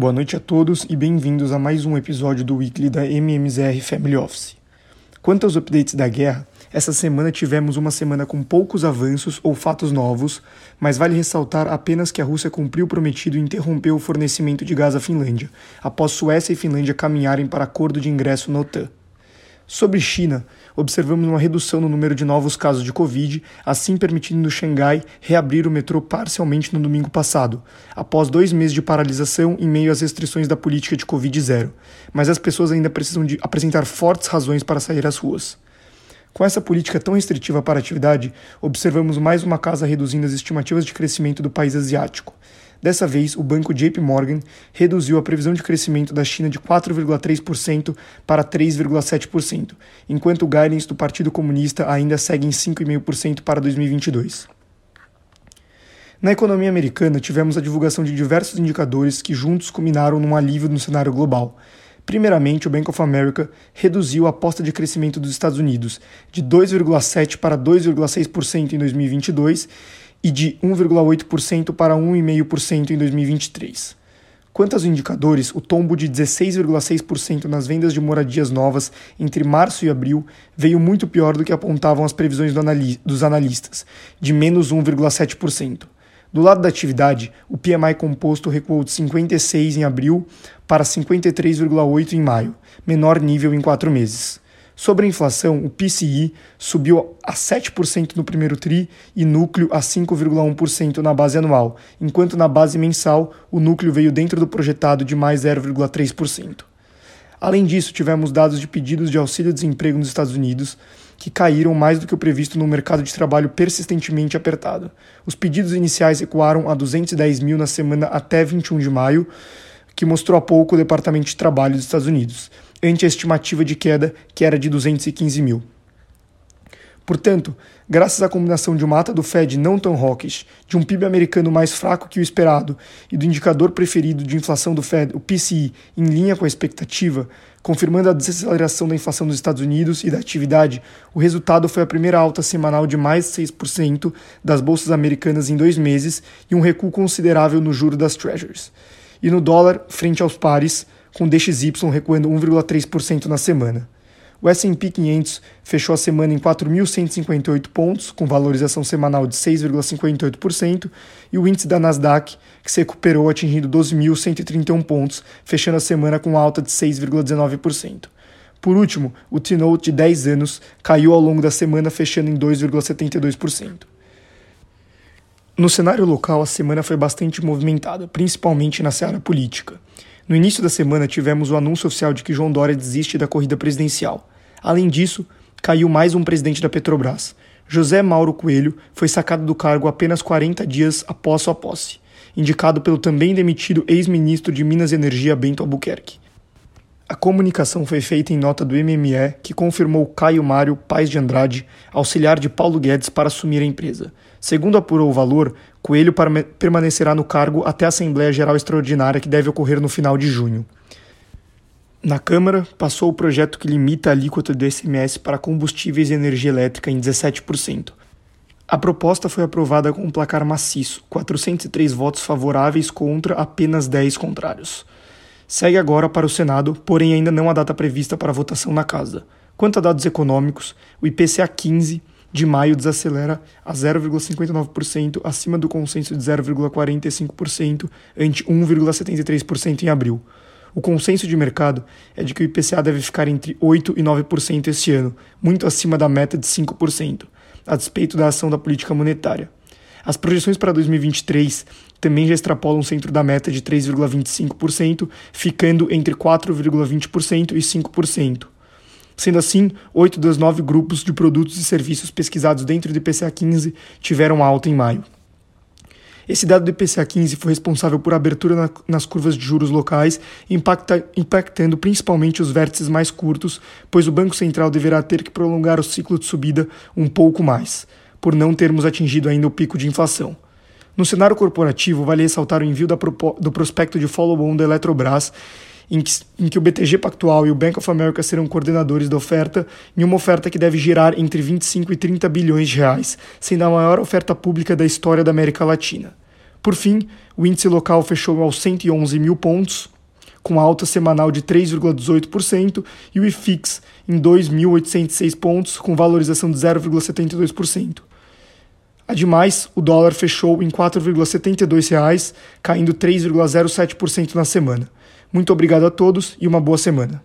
Boa noite a todos e bem-vindos a mais um episódio do Weekly da MMZR Family Office. Quanto aos updates da guerra, essa semana tivemos uma semana com poucos avanços ou fatos novos, mas vale ressaltar apenas que a Rússia cumpriu o prometido e interrompeu o fornecimento de gás à Finlândia, após Suécia e Finlândia caminharem para acordo de ingresso na OTAN. Sobre China, observamos uma redução no número de novos casos de Covid, assim permitindo Xangai reabrir o metrô parcialmente no domingo passado, após dois meses de paralisação em meio às restrições da política de Covid-0. Mas as pessoas ainda precisam apresentar fortes razões para sair às ruas. Com essa política tão restritiva para a atividade, observamos mais uma casa reduzindo as estimativas de crescimento do país asiático. Dessa vez, o banco JP Morgan reduziu a previsão de crescimento da China de 4,3% para 3,7%, enquanto o guidance do Partido Comunista ainda segue em 5,5% para 2022. Na economia americana, tivemos a divulgação de diversos indicadores que juntos culminaram num alívio no cenário global. Primeiramente, o Bank of America reduziu a aposta de crescimento dos Estados Unidos de 2,7% para 2,6% em 2022 e de 1,8% para 1,5% em 2023. Quanto aos indicadores, o tombo de 16,6% nas vendas de moradias novas entre março e abril veio muito pior do que apontavam as previsões do dos analistas, de menos 1,7%. Do lado da atividade, o PMI composto recuou de 56 em abril para 53,8 em maio, menor nível em quatro meses. Sobre a inflação, o PCI subiu a 7% no primeiro TRI e núcleo a 5,1% na base anual, enquanto na base mensal o núcleo veio dentro do projetado de mais 0,3%. Além disso, tivemos dados de pedidos de auxílio-desemprego nos Estados Unidos, que caíram mais do que o previsto no mercado de trabalho persistentemente apertado. Os pedidos iniciais recuaram a 210 mil na semana até 21 de maio, que mostrou há pouco o Departamento de Trabalho dos Estados Unidos ante a estimativa de queda, que era de 215 mil. Portanto, graças à combinação de uma ata do Fed não tão hawkish, de um PIB americano mais fraco que o esperado e do indicador preferido de inflação do Fed, o PCI, em linha com a expectativa, confirmando a desaceleração da inflação dos Estados Unidos e da atividade, o resultado foi a primeira alta semanal de mais de 6% das bolsas americanas em dois meses e um recuo considerável no juro das Treasuries. E no dólar, frente aos pares, com DXY recuando 1,3% na semana. O S&P 500 fechou a semana em 4.158 pontos, com valorização semanal de 6,58%, e o índice da Nasdaq, que se recuperou atingindo 12.131 pontos, fechando a semana com alta de 6,19%. Por último, o T-Note de 10 anos caiu ao longo da semana, fechando em 2,72%. No cenário local, a semana foi bastante movimentada, principalmente na seara política. No início da semana, tivemos o anúncio oficial de que João Dória desiste da corrida presidencial. Além disso, caiu mais um presidente da Petrobras. José Mauro Coelho foi sacado do cargo apenas 40 dias após sua posse, indicado pelo também demitido ex-ministro de Minas e Energia Bento Albuquerque. A comunicação foi feita em nota do MME, que confirmou Caio Mário Paz de Andrade, auxiliar de Paulo Guedes, para assumir a empresa. Segundo apurou o valor, Coelho permanecerá no cargo até a Assembleia Geral Extraordinária, que deve ocorrer no final de junho. Na Câmara, passou o projeto que limita a alíquota do ICMS para combustíveis e energia elétrica em 17%. A proposta foi aprovada com um placar maciço, 403 votos favoráveis contra apenas 10 contrários segue agora para o Senado, porém ainda não há data prevista para votação na Casa. Quanto a dados econômicos, o IPCA 15 de maio desacelera a 0,59% acima do consenso de 0,45% ante 1,73% em abril. O consenso de mercado é de que o IPCA deve ficar entre 8% e 9% este ano, muito acima da meta de 5%, a despeito da ação da política monetária. As projeções para 2023 também já extrapolam o centro da meta de 3,25%, ficando entre 4,20% e 5%. Sendo assim, oito dos nove grupos de produtos e serviços pesquisados dentro do IPCA 15 tiveram alta em maio. Esse dado do IPCA 15 foi responsável por abertura na, nas curvas de juros locais, impacta, impactando principalmente os vértices mais curtos, pois o Banco Central deverá ter que prolongar o ciclo de subida um pouco mais por não termos atingido ainda o pico de inflação. No cenário corporativo, vale ressaltar o envio do prospecto de follow-on da Eletrobras, em que, em que, o BTG Pactual e o Bank of America serão coordenadores da oferta, em uma oferta que deve girar entre 25 e 30 bilhões de reais, sendo a maior oferta pública da história da América Latina. Por fim, o índice local fechou aos 111 mil pontos, com alta semanal de 3,18%, e o IFIX em 2.806 pontos, com valorização de 0,72%. Ademais, o dólar fechou em R$ 4,72, caindo 3,07% na semana. Muito obrigado a todos e uma boa semana.